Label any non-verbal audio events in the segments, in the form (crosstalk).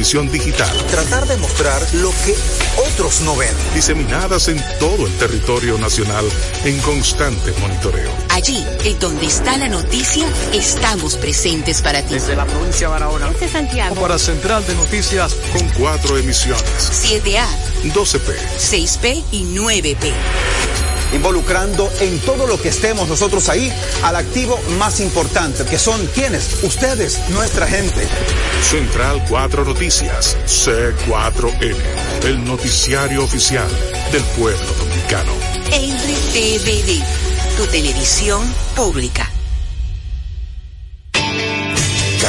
Digital. Tratar de mostrar lo que otros no ven. Diseminadas en todo el territorio nacional en constante monitoreo. Allí, en donde está la noticia, estamos presentes para ti. Desde la provincia de Barahona. Desde Santiago. Para Central de Noticias. Con cuatro emisiones. 7A. 12P. 6P y 9P involucrando en todo lo que estemos nosotros ahí al activo más importante, que son quienes, ustedes, nuestra gente. Central 4 Noticias, C4N, el noticiario oficial del pueblo dominicano. RTVD, tu televisión pública.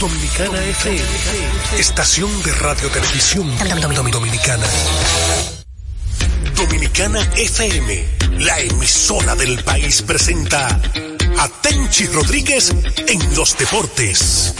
Dominicana FM, estación de radio televisión dominicana. Dominicana FM, la emisora del país presenta a Tenchi Rodríguez en los deportes.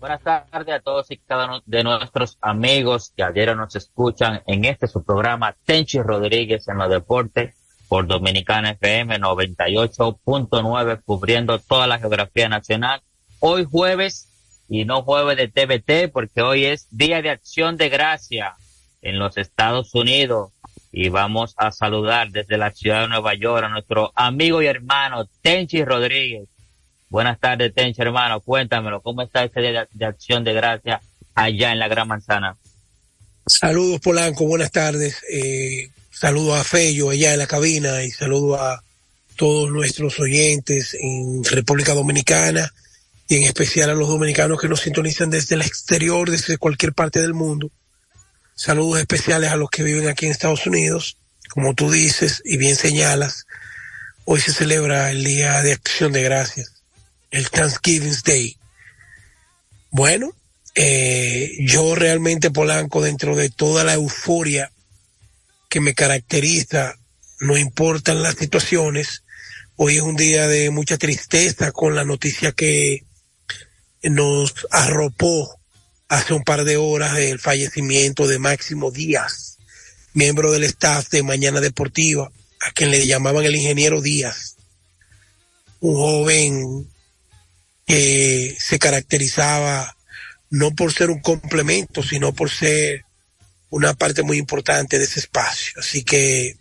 Buenas tardes a todos y cada uno de nuestros amigos que ayer nos escuchan en este su programa Tenchi Rodríguez en los deportes por Dominicana FM 98.9 cubriendo toda la geografía nacional hoy jueves y no jueves de TVT porque hoy es Día de Acción de Gracia en los Estados Unidos y vamos a saludar desde la ciudad de Nueva York a nuestro amigo y hermano Tenchi Rodríguez. Buenas tardes Tenchi hermano, cuéntamelo, ¿cómo está este Día de Acción de Gracia allá en la Gran Manzana? Saludos Polanco, buenas tardes. Eh, saludos a Fello allá en la cabina y saludos a todos nuestros oyentes en República Dominicana y en especial a los dominicanos que nos sintonizan desde el exterior, desde cualquier parte del mundo. Saludos especiales a los que viven aquí en Estados Unidos. Como tú dices y bien señalas, hoy se celebra el Día de Acción de Gracias, el Thanksgiving Day. Bueno, eh, yo realmente Polanco, dentro de toda la euforia que me caracteriza, no importan las situaciones, hoy es un día de mucha tristeza con la noticia que nos arropó hace un par de horas el fallecimiento de Máximo Díaz, miembro del staff de Mañana Deportiva, a quien le llamaban el ingeniero Díaz, un joven que se caracterizaba no por ser un complemento, sino por ser una parte muy importante de ese espacio. Así que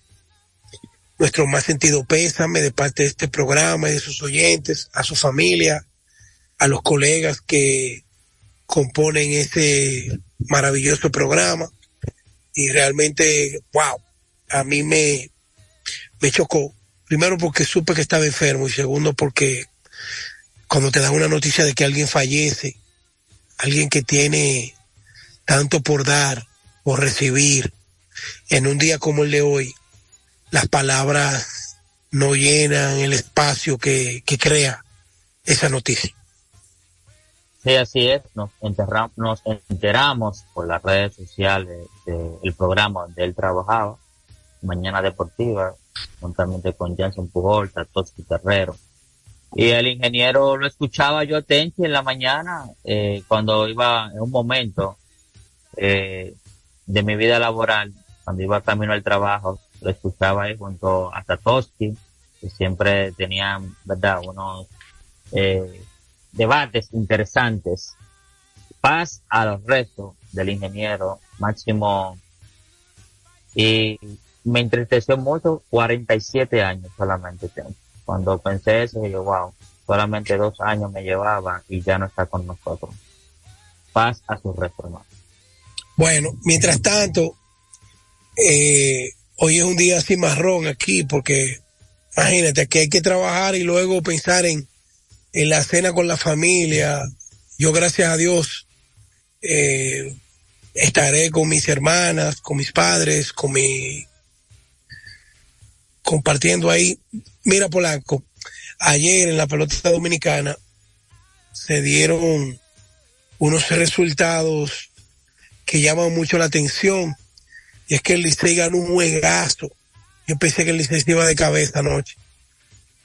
nuestro más sentido pésame de parte de este programa y de sus oyentes, a su familia, a los colegas que componen este maravilloso programa y realmente, wow, a mí me, me chocó. Primero porque supe que estaba enfermo y segundo porque cuando te dan una noticia de que alguien fallece, alguien que tiene tanto por dar, por recibir, en un día como el de hoy, las palabras no llenan el espacio que crea esa noticia. Sí, así es. Nos, nos enteramos por las redes sociales del programa donde él trabajaba, Mañana Deportiva, juntamente con Jansen Pujol, Tatoski Terrero. Y el ingeniero lo escuchaba yo Tenchi en la mañana, eh, cuando iba en un momento eh, de mi vida laboral, cuando iba camino al trabajo, lo escuchaba ahí junto a Tatoski, que siempre tenían, ¿verdad?, unos eh, debates interesantes. Paz a los restos del ingeniero Máximo. Y me entristeció mucho 47 años solamente. Cuando pensé eso, yo, wow, solamente dos años me llevaba y ya no está con nosotros. Paz a sus restos, Bueno, mientras tanto, Eh, hoy es un día así marrón aquí porque imagínate que hay que trabajar y luego pensar en, en la cena con la familia. Yo gracias a Dios eh, estaré con mis hermanas, con mis padres, con mi compartiendo ahí. Mira Polanco, ayer en la pelota dominicana se dieron unos resultados que llaman mucho la atención y es que el Licey ganó un juegazo. Yo pensé que el Licey se iba de cabeza anoche.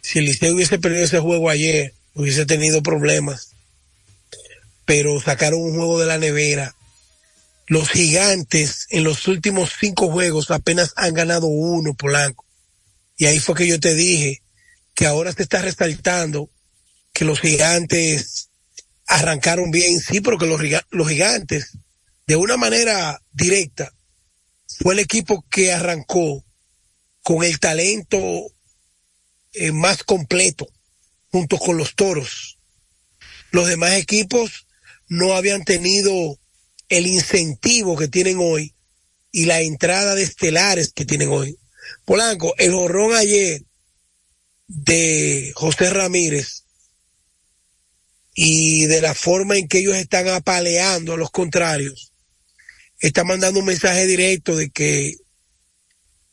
Si el Licey hubiese perdido ese juego ayer, hubiese tenido problemas. Pero sacaron un juego de la nevera. Los gigantes en los últimos cinco juegos apenas han ganado uno, Polanco. Y ahí fue que yo te dije que ahora se está resaltando que los gigantes arrancaron bien, sí, pero que los, los gigantes, de una manera directa, fue el equipo que arrancó con el talento eh, más completo junto con los toros. Los demás equipos no habían tenido el incentivo que tienen hoy y la entrada de estelares que tienen hoy. Polanco, el horrón ayer de José Ramírez y de la forma en que ellos están apaleando a los contrarios, está mandando un mensaje directo de que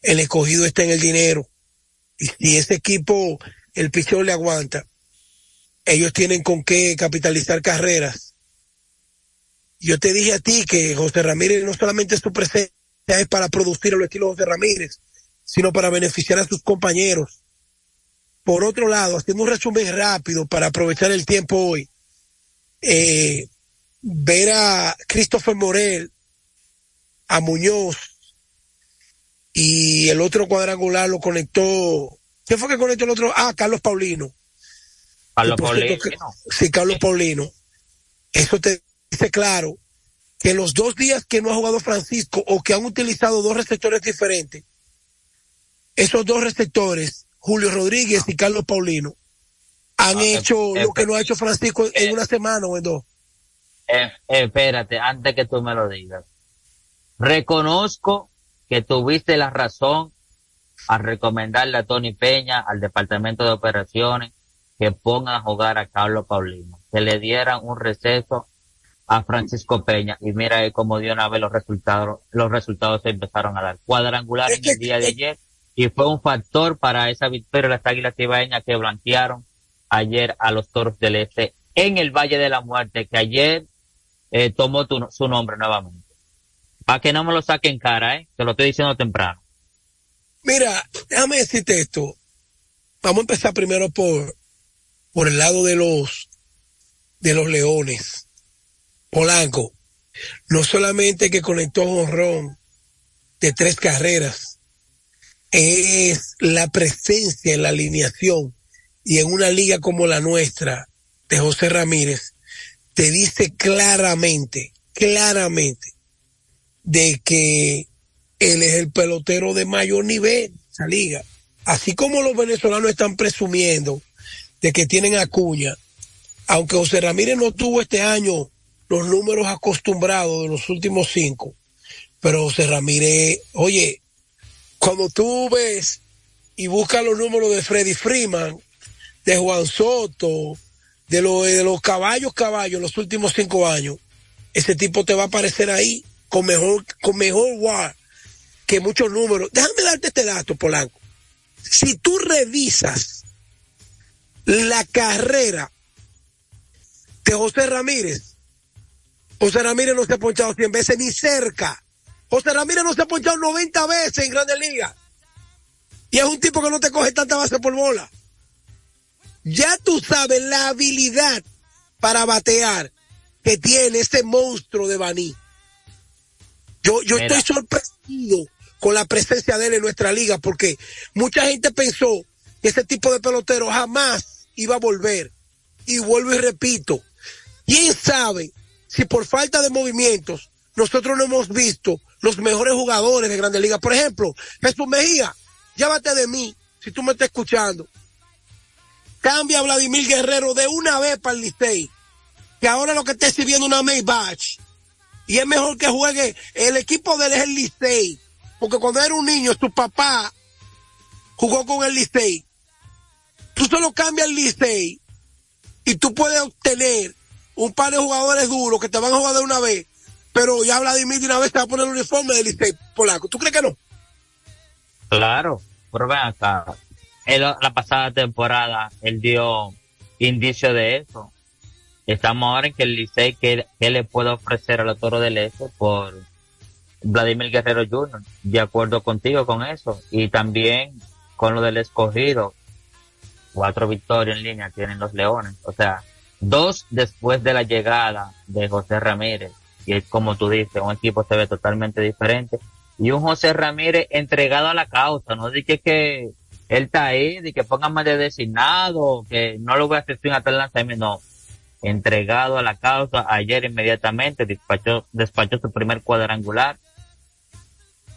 el escogido está en el dinero. Y si ese equipo, el pichón le aguanta, ellos tienen con qué capitalizar carreras. Yo te dije a ti que José Ramírez no solamente su presencia es para producir el estilo José Ramírez, sino para beneficiar a sus compañeros. Por otro lado, haciendo un resumen rápido para aprovechar el tiempo hoy, eh, ver a Christopher Morel, a Muñoz y el otro cuadrangular lo conectó. ¿Quién fue que conectó el otro? Ah, Carlos Paulino. Carlos Paulino. sí, Carlos Paulino. Eso te dice claro que los dos días que no ha jugado Francisco o que han utilizado dos receptores diferentes, esos dos receptores, Julio Rodríguez y Carlos Paulino, han ah, hecho lo que no ha hecho Francisco en una semana o en dos. Eh, espérate, antes que tú me lo digas. Reconozco que tuviste la razón al recomendarle a Tony Peña, al Departamento de Operaciones, que pongan a jugar a Carlos Paulino, que le dieran un receso a Francisco Peña y mira cómo dio una vez los resultados, los resultados se empezaron a dar cuadrangular en el día de ayer y fue un factor para esa victoria de las Águilas Ibaeñas que blanquearon ayer a los Toros del Este en el Valle de la Muerte, que ayer eh, tomó su nombre nuevamente. Para que no me lo saquen cara, ¿eh? Te lo estoy diciendo temprano. Mira, déjame decirte esto. Vamos a empezar primero por, por el lado de los, de los leones. Polanco, no solamente que conectó un ron de tres carreras, es la presencia en la alineación y en una liga como la nuestra de José Ramírez, te dice claramente, claramente, de que él es el pelotero de mayor nivel, esa liga. Así como los venezolanos están presumiendo de que tienen a Cuña, aunque José Ramírez no tuvo este año los números acostumbrados de los últimos cinco, pero José Ramírez, oye, cuando tú ves y buscas los números de Freddy Freeman, de Juan Soto, de, lo, de los caballos caballos los últimos cinco años, ese tipo te va a aparecer ahí con mejor, con mejor war que muchos números. Déjame darte este dato, Polanco. Si tú revisas la carrera de José Ramírez, José Ramírez no se ha ponchado 100 veces ni cerca. José Ramírez no se ha ponchado 90 veces en Grandes Ligas. Y es un tipo que no te coge tanta base por bola. Ya tú sabes la habilidad para batear que tiene ese monstruo de Baní. Yo, yo estoy sorprendido con la presencia de él en nuestra liga, porque mucha gente pensó que ese tipo de pelotero jamás iba a volver. Y vuelvo y repito, ¿quién sabe si por falta de movimientos nosotros no hemos visto los mejores jugadores de Grandes Ligas? Por ejemplo, Jesús Mejía, llévate de mí, si tú me estás escuchando. Cambia a Vladimir Guerrero de una vez para el Licey, que ahora lo que está sirviendo una Maybach. Y es mejor que juegue, el equipo de él es el Licey porque cuando era un niño, tu papá jugó con el Licey. Tú solo cambias el Licey y tú puedes obtener un par de jugadores duros que te van a jugar de una vez, pero ya Vladimir de una vez te va a poner el uniforme del Licey polaco. ¿Tú crees que no? Claro, pero ven acá. la pasada temporada él dio indicio de eso. Estamos ahora en que el Licey, ¿qué, le puede ofrecer a los Toros del Este por Vladimir Guerrero Jr.? De acuerdo contigo con eso. Y también con lo del escogido. Cuatro victorias en línea tienen los Leones. O sea, dos después de la llegada de José Ramírez. Y es como tú dices, un equipo se ve totalmente diferente. Y un José Ramírez entregado a la causa. No dije que él está ahí, de que pongan más de designado, que no lo voy a hacer sin hasta el lanzamiento. Entregado a la causa ayer inmediatamente, despachó, despachó su primer cuadrangular.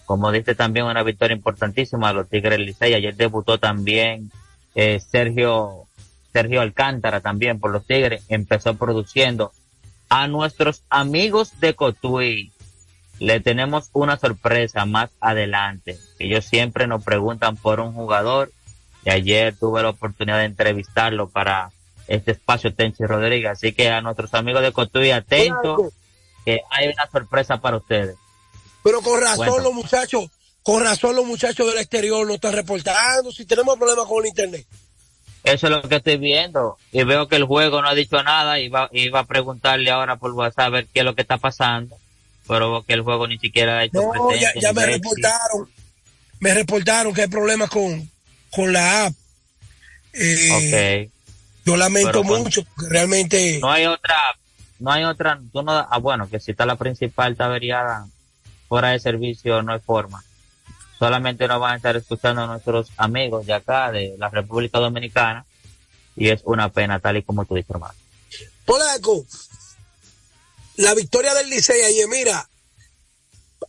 Como dice también una victoria importantísima a los Tigres Licey. Ayer debutó también eh, Sergio, Sergio Alcántara también por los Tigres. Empezó produciendo. A nuestros amigos de Cotuí le tenemos una sorpresa más adelante. Ellos siempre nos preguntan por un jugador y ayer tuve la oportunidad de entrevistarlo para este espacio Tenchi Rodríguez. Así que a nuestros amigos de Cotuí, atentos, que hay una sorpresa para ustedes. Pero con razón los muchachos, con razón los muchachos del exterior no están reportando si tenemos problemas con el internet. Eso es lo que estoy viendo. Y veo que el juego no ha dicho nada y va, y va a preguntarle ahora por WhatsApp a ver qué es lo que está pasando. Pero que el juego ni siquiera ha hecho No, ya, me reportaron. Me reportaron que hay problemas con, con la app. Eh, yo lamento mucho, realmente. No hay otra, no hay otra, tú no, ah, bueno, que si está la principal está averiada fuera de servicio, no hay forma. Solamente nos van a estar escuchando nuestros amigos de acá, de la República Dominicana, y es una pena, tal y como tú dices, hermano. Polaco, la victoria del Licey ayer, mira,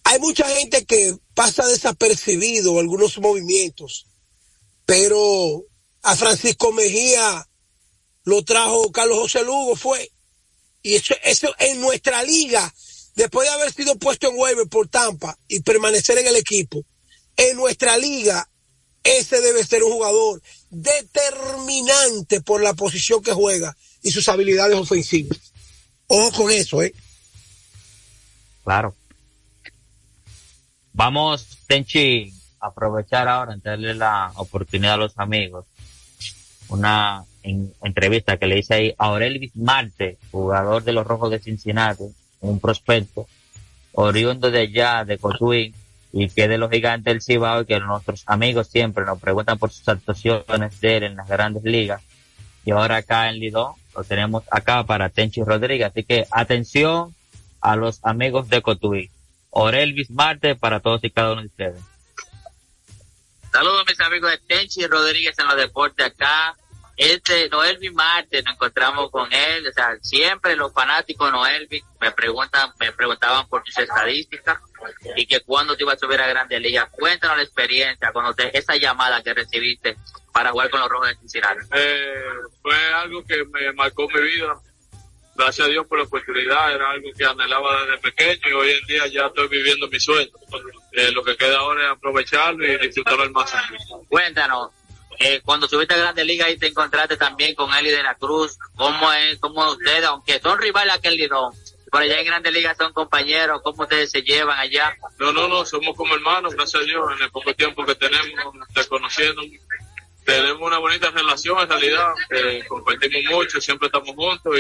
hay mucha gente que pasa desapercibido algunos movimientos, pero a Francisco Mejía lo trajo Carlos José Lugo, fue. Y eso, eso en nuestra liga, después de haber sido puesto en waiver por Tampa y permanecer en el equipo, en nuestra liga, ese debe ser un jugador determinante por la posición que juega y sus habilidades ofensivas. Ojo con eso, ¿eh? Claro. Vamos, Tenchi, a aprovechar ahora, en darle la oportunidad a los amigos. Una en entrevista que le hice ahí a Aurelvis Marte, jugador de los Rojos de Cincinnati, un prospecto, oriundo de allá, de Cotuí, y que de los gigantes del Cibao, y que nuestros amigos siempre nos preguntan por sus actuaciones de él en las grandes ligas. Y ahora acá en Lidón, lo tenemos acá para Tenchi Rodríguez. Así que atención a los amigos de Cotuí. Aurelvis Marte para todos y cada uno de ustedes. Saludos mis amigos de Tenchi Rodríguez en los deportes acá este Noelvi Marte nos encontramos con él, o sea, siempre los fanáticos Noelvi me preguntan, me preguntaban por tus estadísticas y que cuando te ibas a subir a Grande Liga. Cuéntanos la experiencia, cuando te, esa llamada que recibiste para jugar con los Rojos de Cincinnati. Eh, fue algo que me marcó mi vida. Gracias a Dios por la oportunidad, era algo que anhelaba desde pequeño y hoy en día ya estoy viviendo mi sueño. Eh, lo que queda ahora es aprovecharlo y disfrutarlo al máximo. Cuéntanos, eh, cuando subiste a Grande Liga y te encontraste también con Eli de la Cruz, ¿cómo es, cómo ustedes, aunque son rivales aquel lidón, por allá en Grande Liga son compañeros, ¿cómo ustedes se llevan allá? No, no, no, somos como hermanos, gracias a Dios, en el poco tiempo que tenemos, desconociendo, tenemos una bonita relación en realidad, compartimos mucho, siempre estamos juntos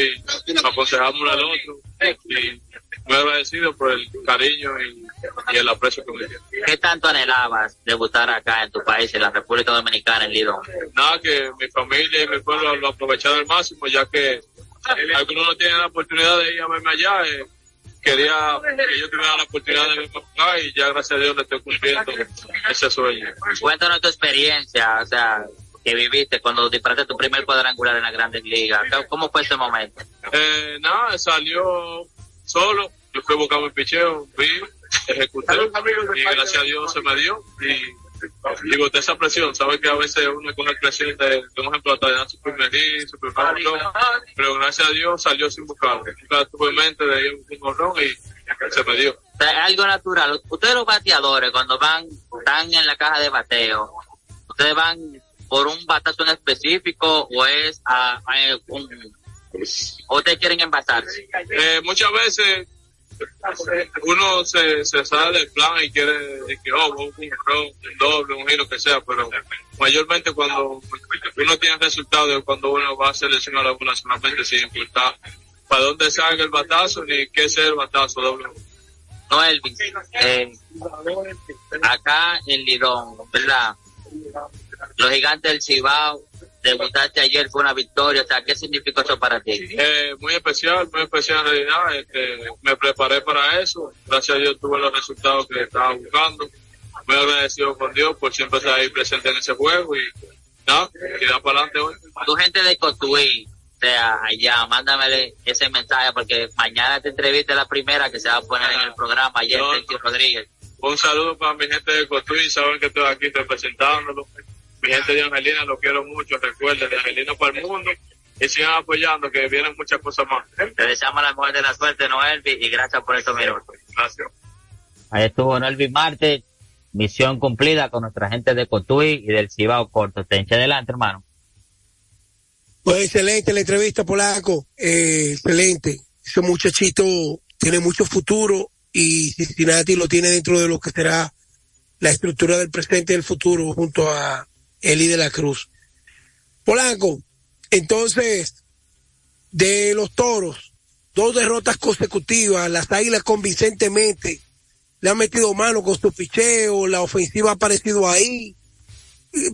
y nos aconsejamos uno al otro. Y muy agradecido por el cariño y, el aprecio que me tiene. ¿Qué tanto anhelabas debutar acá en tu país, en la República Dominicana, en Lidón? Nada, que mi familia y mi pueblo lo aprovecharon al máximo, ya que algunos no tienen la oportunidad de ir a verme allá. Eh, quería que yo tuviera la oportunidad de acá y ya gracias a Dios le estoy cumpliendo ese sueño. Cuéntanos tu experiencia, o sea, que viviste cuando disparaste tu primer cuadrangular en la Grandes Ligas. ¿Cómo fue ese momento? Eh, nada, salió solo, yo fui buscar mi picheo, vi, ejecuté y gracias a Dios se me dio y digo, de esa presión, sabes que a veces uno con la presión de, por ejemplo, de dar su primer hit, su primer pero gracias a Dios salió sin buscarlo. Nunca tuve en mente de ir un horrón y se me dio. es algo natural. Ustedes los bateadores, cuando van, están en la caja de bateo, ustedes van por un batazo en específico o es a, un, o ustedes quieren envasarse. Eh, muchas veces uno se, se sale del plan y quiere que oh, un, un doble, un giro que sea, pero mayormente cuando uno tiene resultados cuando uno va a seleccionar alguna solamente sin importar para dónde salga el batazo ni qué sea el batazo doble. No, Elvis, eh, acá en Lidón, ¿verdad? Los gigantes del Cibao debutaste ayer fue una victoria, o sea, ¿qué significó eso para ti? Eh, muy especial, muy especial en realidad, este, me preparé para eso, gracias a Dios tuve los resultados que estaba buscando, muy agradecido con Dios por siempre estar ahí presente en ese juego y nada, queda para adelante hoy. Tu gente de Cotuí, o sea, allá, mándamele ese mensaje porque mañana te entrevista la primera que se va a poner en el programa, ayer no, Rodríguez. Un saludo para mi gente de Cotuí, saben que estoy aquí representándolo mi gente de Angelina lo quiero mucho, recuerden, de Angelina para el mundo y sigan apoyando que vienen muchas cosas más. Te deseamos la mejor de la suerte, Noelvi, y gracias por estos minutos. Gracias. Ahí estuvo Noelvi Marte, misión cumplida con nuestra gente de Cotuí y del Cibao Corto. Te eche adelante, hermano. Pues excelente la entrevista, Polaco. Eh, excelente. Ese muchachito tiene mucho futuro y Cincinnati lo tiene dentro de lo que será la estructura del presente y del futuro junto a Eli de la Cruz. Polanco, entonces, de los toros, dos derrotas consecutivas, las águilas convincentemente le han metido mano con su picheo, la ofensiva ha aparecido ahí.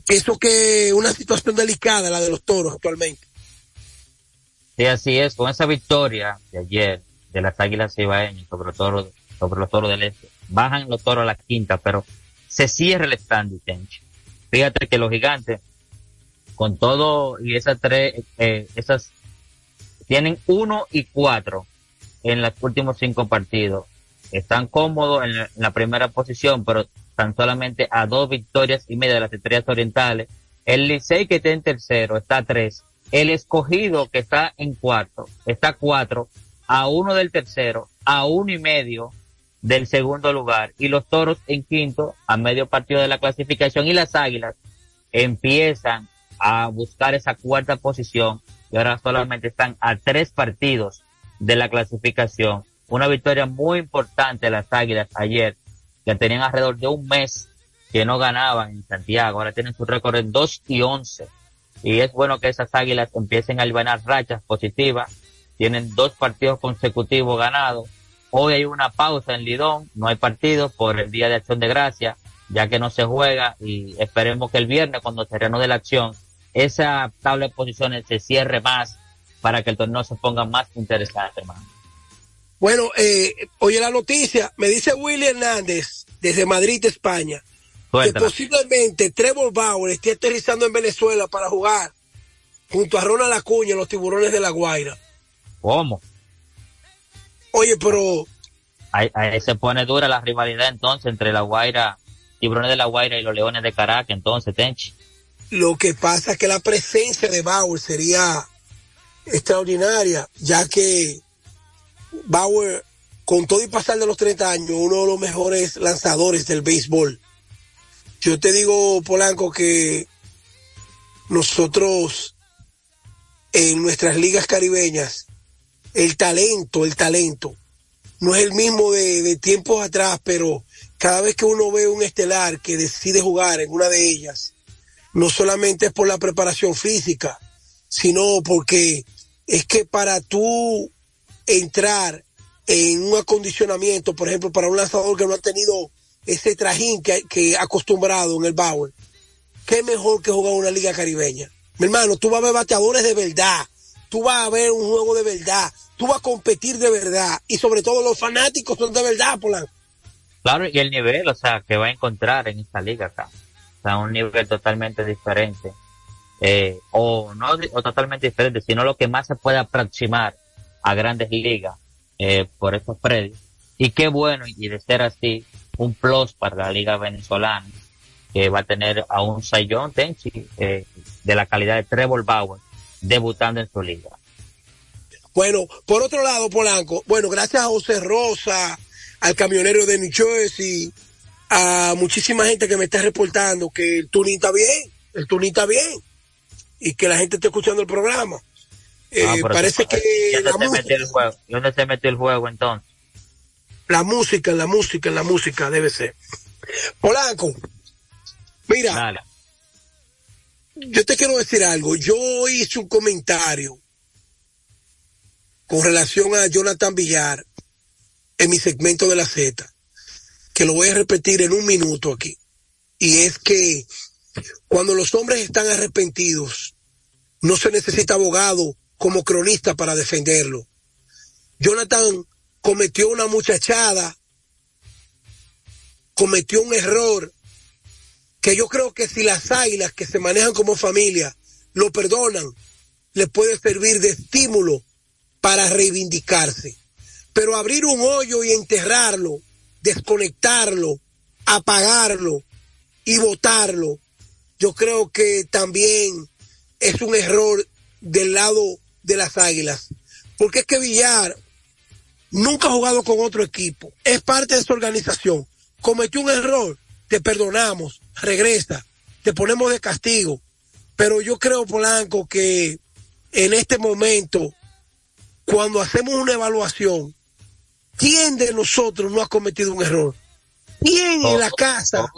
Pienso que una situación delicada la de los toros actualmente. Sí, así es, con esa victoria de ayer de las águilas ibaeñas sobre, toros, sobre los toros del este, bajan los toros a la quinta, pero se cierra el stand, Tenchi. Fíjate que los gigantes, con todo y esas tres, eh, esas, tienen uno y cuatro en los últimos cinco partidos. Están cómodos en la, primera posición, pero están solamente a dos victorias y media de las estrellas orientales. El Licey que está en tercero está a tres. El escogido que está en cuarto está cuatro, a uno del tercero, a uno y medio del segundo lugar y los toros en quinto a medio partido de la clasificación y las águilas empiezan a buscar esa cuarta posición y ahora solamente están a tres partidos de la clasificación. Una victoria muy importante de las águilas ayer que tenían alrededor de un mes que no ganaban en Santiago. Ahora tienen su récord en 2 y 11. Y es bueno que esas águilas empiecen a ganar rachas positivas. Tienen dos partidos consecutivos ganados Hoy hay una pausa en Lidón, no hay partido por el Día de Acción de Gracia, ya que no se juega y esperemos que el viernes cuando se reanude la acción, esa tabla de posiciones se cierre más para que el torneo se ponga más interesante, hermano. Bueno, eh, oye la noticia, me dice Willy Hernández desde Madrid, España, que posiblemente Trevor Bauer esté aterrizando en Venezuela para jugar junto a Ronald Acuña, los tiburones de la Guaira. ¿Cómo? Oye, pero... Ahí, se pone dura la rivalidad entonces entre la Guaira, Tiburones de la Guaira y los Leones de Caracas, entonces, Tenchi. Lo que pasa es que la presencia de Bauer sería extraordinaria, ya que Bauer, con todo y pasar de los 30 años, uno de los mejores lanzadores del béisbol. Yo te digo, Polanco, que nosotros en nuestras ligas caribeñas el talento, el talento. No es el mismo de, tiempos atrás, pero cada vez que uno ve un estelar que decide jugar en una de ellas, no solamente es por la preparación física, sino porque es que para tú entrar en un acondicionamiento, por ejemplo, para un lanzador que no ha tenido ese trajín que, que acostumbrado en el Bauer, qué mejor que jugar una liga caribeña. Mi hermano, tú vas a ver bateadores de verdad, tú vas a ver un juego de verdad, tú vas a competir de verdad y sobre todo los fanáticos son de verdad, Polanco. Claro, y el nivel, o sea, que va a encontrar en esta liga acá. O sea, un nivel totalmente diferente. Eh, o no o totalmente diferente, sino lo que más se puede aproximar a grandes ligas eh, por estos predios. Y qué bueno, y de ser así, un plus para la liga venezolana, que va a tener a un Sayón Tenchi eh, de la calidad de Trevor Bauer, debutando en su liga. Bueno, por otro lado, Polanco, bueno, gracias a José Rosa, al camionero de New Jersey, a muchísima gente que me está reportando que el tuning está bien, el tuning está bien, y que la gente está escuchando el programa. Eh, Ah, pero parece que ¿y la ¿Dónde se música, el juego? ¿Y ¿Dónde se metió el juego entonces? la música, la música, la música debe ser. Polanco, mira, Dale. Yo te quiero decir algo. Yo hice un comentario con relación a Jonathan Villar en mi segmento de la Z, que lo voy a repetir en un minuto aquí. Y es que cuando los hombres están arrepentidos, no se necesita abogado como cronista para defenderlo. Jonathan cometió una muchachada, cometió un error que yo creo que si las águilas que se manejan como familia lo perdonan, le puede servir de estímulo para reivindicarse. Pero abrir un hoyo y enterrarlo, desconectarlo, apagarlo y botarlo, yo creo que también es un error del lado de las águilas. Porque es que Villar nunca ha jugado con otro equipo, es parte de su organización, cometió un error, te perdonamos, regresa, te ponemos de castigo. Pero yo creo, Polanco, que en este momento, cuando hacemos una evaluación, ¿quién de nosotros no ha cometido un error? ¿Quién en la casa?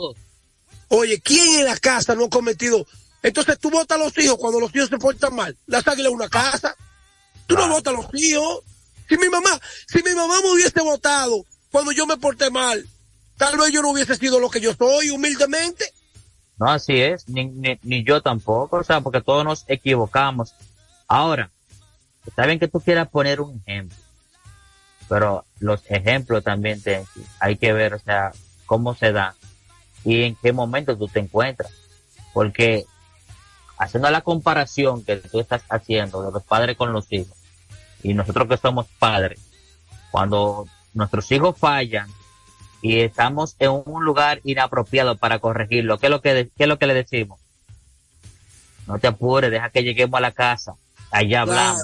Oye, ¿quién en la casa no ha cometido? Entonces tú votas a los hijos cuando los hijos se portan mal. Las águilas es una casa. Tú no votas a los hijos. Si mi mamá, si mi mamá me hubiese votado cuando yo me porté mal, yo no hubiese sido lo que yo soy, humildemente. No, así es, ni, ni, ni yo tampoco, o sea, porque todos nos equivocamos. Ahora, está bien que tú quieras poner un ejemplo, pero los ejemplos también te, hay que ver, o sea, cómo se dan y en qué momento tú te encuentras. Porque haciendo la comparación que tú estás haciendo de los padres con los hijos, y nosotros que somos padres, cuando nuestros hijos fallan y estamos en un lugar inapropiado para corregirlo, ¿qué es lo que, de- qué es lo que le decimos? No te apures, deja que lleguemos a la casa, allá hablamos.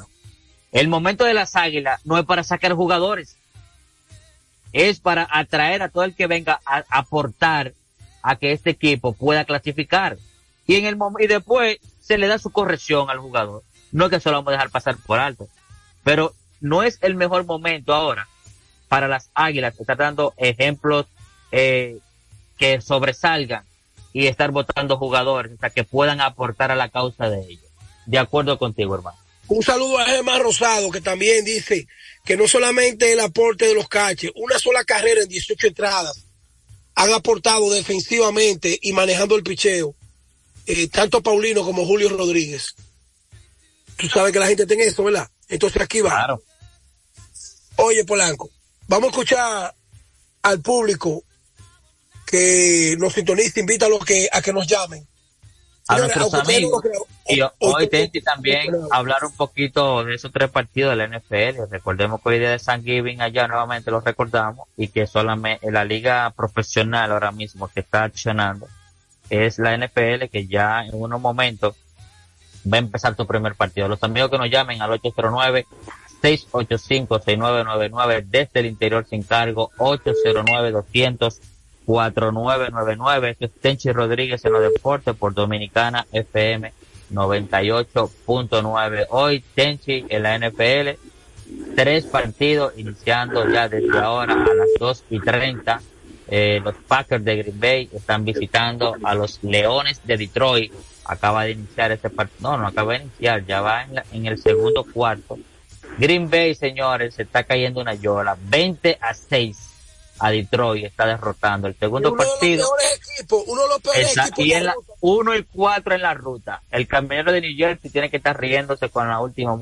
El momento de las águilas no es para sacar jugadores, es para atraer a todo el que venga a aportar a que este equipo pueda clasificar. Y en el y después se le da su corrección al jugador. No es que se lo vamos a dejar pasar por alto. Pero no es el mejor momento ahora para las águilas estar dando ejemplos eh, que sobresalgan y estar votando jugadores hasta que puedan aportar a la causa de ellos. De acuerdo contigo, hermano. Un saludo a Gemma Rosado, que también dice que no solamente el aporte de los caches, una sola carrera en 18 entradas han aportado defensivamente y manejando el picheo, eh, tanto Paulino como Julio Rodríguez. Tú sabes que la gente tiene eso, ¿verdad? Entonces aquí va. Oye, Polanco, vamos a escuchar al público que nos sintoniza, invita a los que, a que nos llamen. A Señores, nuestros no amigos. Y hoy Tenchi también hablar un poquito de esos tres partidos de la NFL. Recordemos que hoy día de San Giving allá nuevamente lo recordamos y que solamente la liga profesional ahora mismo que está accionando es la NFL que ya en unos momentos va a empezar tu primer partido. Los amigos que nos llamen al 809 685-6999 desde el interior sin cargo 809 200 4999 Esto es Tenchi Rodríguez en los deportes por Dominicana FM 98.9 hoy Tenchi en la NFL tres partidos iniciando ya desde ahora a las 2 y 30 eh, los Packers de Green Bay están visitando a los Leones de Detroit. Acaba de iniciar este partido no, no acaba de iniciar ya va en, la- en el segundo cuarto Green Bay señores se está cayendo una yola 20 a 6 a Detroit está derrotando el segundo uno de los partido peores equipos, uno de los peores Esa- equipos. y en la. 1 y 4 en la ruta. El camionero de New Jersey tiene que estar riéndose con la última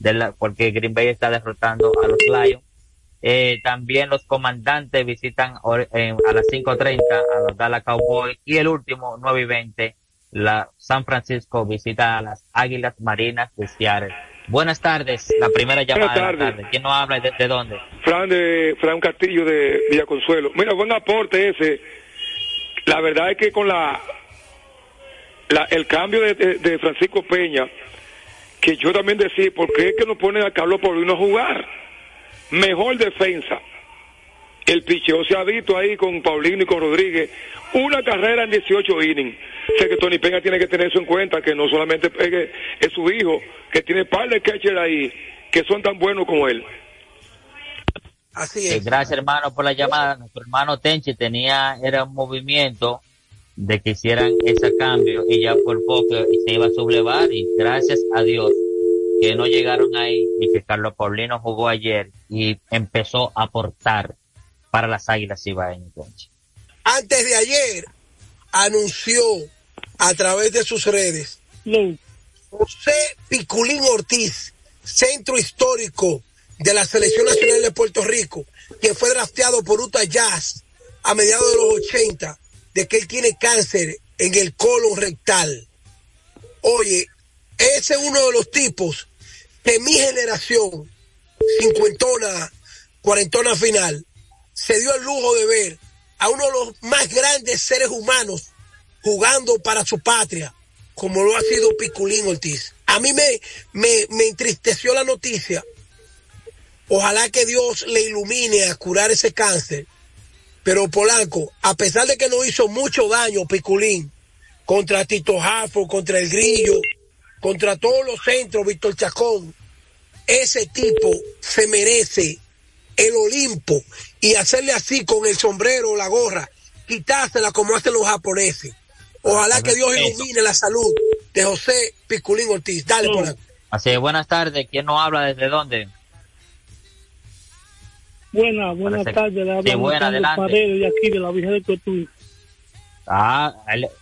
de la, porque Green Bay está derrotando a los Lions. Eh, también los comandantes visitan a las 5.30 a los Dallas Cowboys y el último 9 y 20 la San Francisco visita a las Águilas Marinas de Seattle. Buenas tardes, la primera llamada de la tarde. ¿Quién nos habla y desde dónde? Fran de Fran Castillo de Villa Consuelo. Mira, buen aporte ese. La verdad es que con la, la- el cambio de, de- de Francisco Peña, que yo también decía, ¿por qué es que no ponen a Carlos Paulino a jugar? Mejor defensa. El picheo se ha visto ahí con Paulino y con Rodríguez. Una carrera en 18 innings. Sé que Tony Peña tiene que tener eso en cuenta, que no solamente pegue, es su hijo, que tiene par de catchers ahí, que son tan buenos como él. Así Eh, es. Gracias, hermano, por la llamada. Nuestro hermano Tenchi tenía, era un movimiento de que hicieran ese cambio y ya por poco se iba a sublevar y gracias a Dios que no llegaron ahí y que Carlos Paulino jugó ayer y empezó a aportar para las Águilas Ibaeñas. Antes de ayer anunció a través de sus redes José Piculín Ortiz, centro histórico de la Selección Nacional de Puerto Rico, quien fue drafteado por Utah Jazz a mediados de los 80, de que él tiene cáncer en el colon rectal. Oye, ese es uno de los tipos que mi generación, cincuentona, cuarentona final, se dio el lujo de ver a uno de los más grandes seres humanos jugando para su patria, como lo ha sido Piculín Ortiz. A mí me, me, me entristeció la noticia. Ojalá que Dios le ilumine a curar ese cáncer. Pero Polanco, a pesar de que no hizo mucho daño Piculín contra Tito Jafo, contra el Grillo, contra todos los centros, Víctor Chacón, ese tipo se merece el Olimpo y hacerle así con el sombrero o la gorra, quitársela como hacen los japoneses. Ojalá que Dios ilumine la salud de José Piculín Ortiz. Dale, Polanco. Así que buenas tardes. ¿Quién nos habla desde dónde? Buenas, buenas tardes. Le Sí, buena, adelante. Paredes de aquí, de la Virgen de Cotuí. Ah,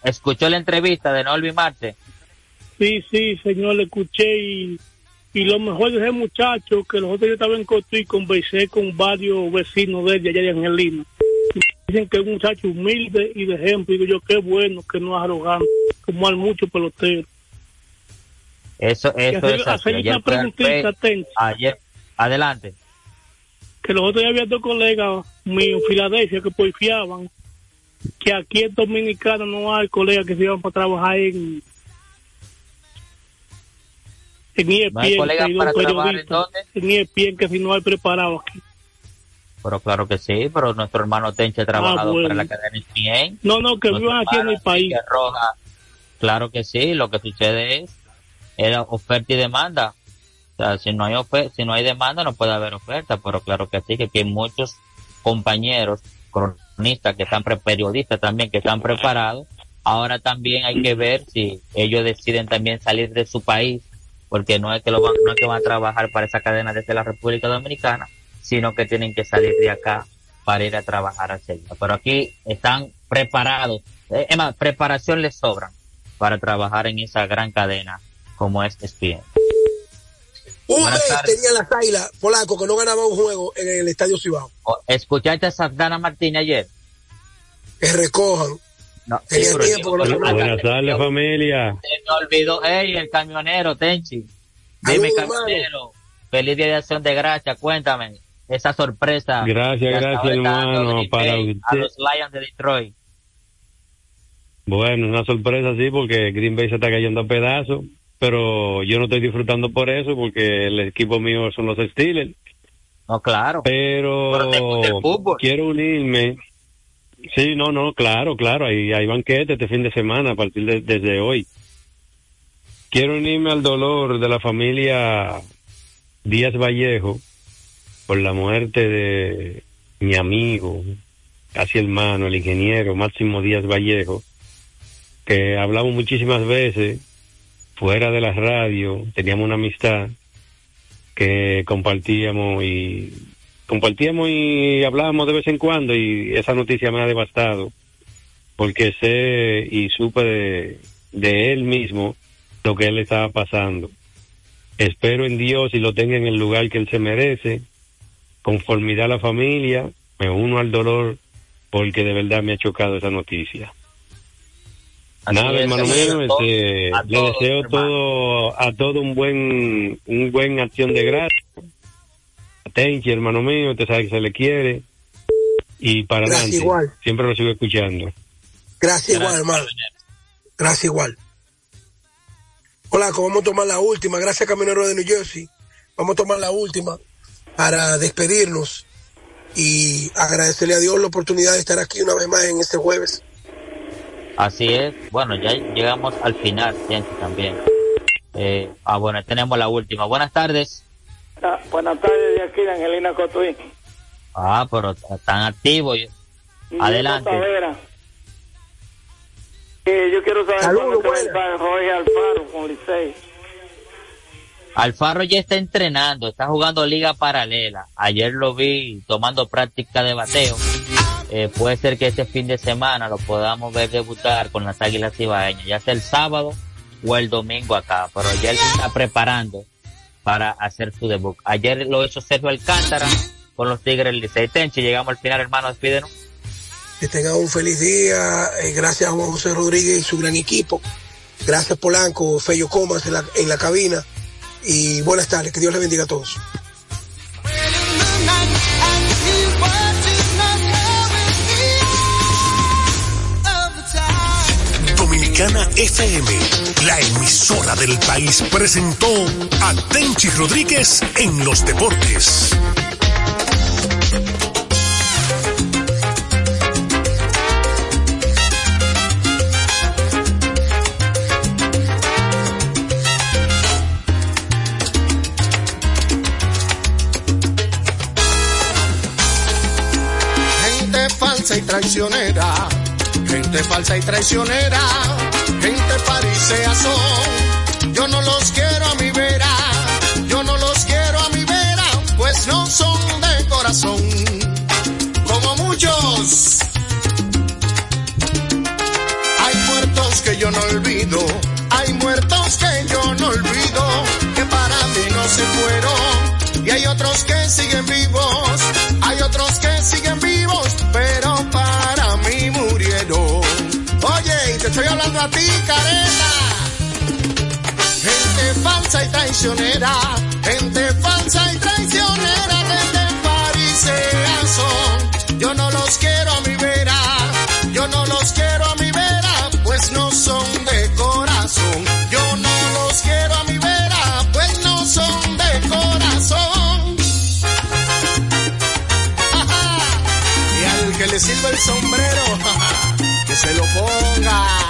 escuchó la entrevista de Nolvi Marte. Sí, sí, señor, le escuché y, y lo mejor de ese muchacho, que los otros días estaba en Cotuí y conversé con varios vecinos de él, de allá de Angelina. Y Dicen que es un muchacho humilde y de ejemplo. Y digo yo, qué bueno, que no es arrogante, como hay muchos peloteros. Eso, eso hacer- es así. hacer Ayer una preguntita. Ayer, adelante. que los otros días había dos colegas míos en Filadelfia que porfiaban que aquí en Dominicana no hay colegas que se iban para trabajar en en ESPN, ¿No hay colegas que para trabajar periodistas en ESPN que si no hay preparado aquí. Pero claro que sí, pero nuestro hermano Tenche ha trabajado Ah, bueno. para la cadena. No, no, que vivan aquí en el país. Roja, claro que sí, lo que sucede es era oferta y demanda. O sea, si no hay ofe- si no hay demanda no puede haber oferta, pero claro que sí, que aquí hay muchos compañeros cronistas que están pre- periodistas también que están preparados. Ahora también hay que ver si ellos deciden también salir de su país, porque no es que lo van, no es que van a trabajar para esa cadena desde la República Dominicana, sino que tienen que salir de acá para ir a trabajar hacia allá. Pero aquí están preparados, eh, es más, preparación les sobra para trabajar en esa gran cadena como es ESPN. Un Buenas mes tardes. tenía las águilas Polanco que no ganaba un juego en el Estadio Cibao. O- ¿Escuchaste a Sardana Martínez ayer? Que recojan. No, sí, Buenas tardes, familia. Se me olvidó, ey, el camionero, Tenchi. Dime, camionero. Feliz día de acción de gracia, cuéntame. Esa sorpresa. Gracias, gracias, hermano, para Bay A usted. los Lions de Detroit. Bueno, una sorpresa sí, porque Green Bay se está cayendo a pedazos, pero yo no estoy disfrutando por eso, porque el equipo mío son los Steelers. No, claro. Pero, quiero unirme. Sí, no, no, claro, claro, hay, hay banquete este fin de semana a partir de desde hoy. Quiero unirme al dolor de la familia Díaz Vallejo por la muerte de mi amigo, casi hermano, el ingeniero Máximo Díaz Vallejo, que hablamos muchísimas veces fuera de la radio, teníamos una amistad que compartíamos y compartíamos y hablábamos de vez en cuando y esa noticia me ha devastado porque sé y supe de, de él mismo lo que él estaba pasando. Espero en Dios y lo tenga en el lugar que él se merece, conformidad a la familia, me uno al dolor porque de verdad me ha chocado esa noticia. Así Nada, es, hermano mío, este, le deseo hermano. todo, a todo un buen, un buen acción de gracia. Tenchi, hermano mío, usted sabe que se le quiere. Y para Gracias, adelante. igual. Siempre lo sigo escuchando. Gracias igual, hermano. Gracias igual. Hola, vamos a tomar la última. Gracias, Camionero de New Jersey. Vamos a tomar la última para despedirnos y agradecerle a Dios la oportunidad de estar aquí una vez más en este jueves. Así es, bueno, ya llegamos al final, gente, también. Eh, ah, bueno, tenemos la última. Buenas tardes. Ah, buenas tardes, de aquí, Angelina Cotuí. Ah, pero están activos. Adelante. Eh, yo quiero saber Saludos, cómo está Jorge Alfaro con Licey. Alfaro ya está entrenando, está jugando liga paralela. Ayer lo vi tomando práctica de bateo. Eh, puede ser que este fin de semana lo podamos ver debutar con las Águilas Ibaeñas, ya sea el sábado o el domingo acá, pero ya él se está preparando para hacer su debut. Ayer lo hizo Sergio Alcántara con los Tigres Licey Tenchi. Llegamos al final, hermano, despídenos. Que tengan un feliz día. Eh, gracias a Juan José Rodríguez y su gran equipo. Gracias Polanco, Fello Comas en la, en la cabina. Y buenas tardes. Que Dios les bendiga a todos. Dominicana FM, la emisora del país, presentó a Tenchi Rodríguez en los deportes. y traicionera, gente falsa y traicionera, parisea son. Yo no los quiero a mi vera, yo no los quiero a mi vera, pues no son de corazón, como muchos. Hay muertos que yo no olvido, hay muertos que yo no olvido, que para mí no se fueron, y hay otros que siguen vivos, Gente falsa y traicionera, gente falsa y traicionera, gente farisea son. Yo no los quiero a mi vera, yo no los quiero a mi vera, pues no son de corazón. Yo no los quiero a mi vera, pues no son de corazón. y al que le sirva el sombrero, (laughs) que se lo ponga.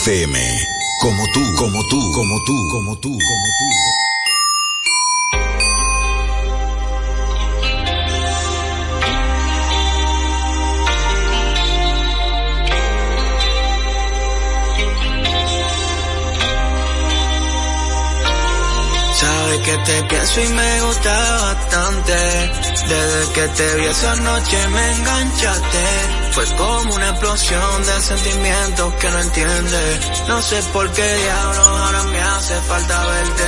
FM. Como tú, como tú, como tú, como tú, como tú. Sabes que te pienso y me gustaba bastante. Desde que te vi esa noche me enganchaste. Fue como una explosión de sentimientos que no entiendes. No sé por qué diablos ahora me hace falta verte.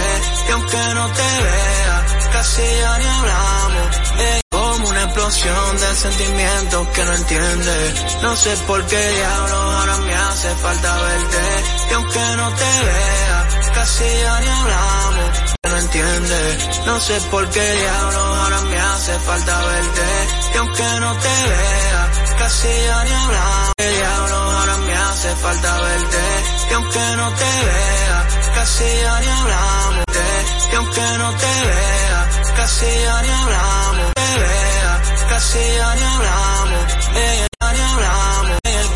Y aunque no te vea, casi ya ni hablamos. Es como una explosión de sentimientos que no entiendes. No sé por qué diablos ahora me hace falta verte. Y aunque no te vea, casi ya ni hablamos. No entiendes, no sé por qué diablos ahora me hace falta verte. Y aunque no te vea, casi ya ni hablamos. El diablo ahora me hace falta verte. Y aunque no te vea, casi ya ni hablamos. Y aunque no te vea, casi ya ni hablamos. Te vea, casi ya ni hablamos. Ni hablamos.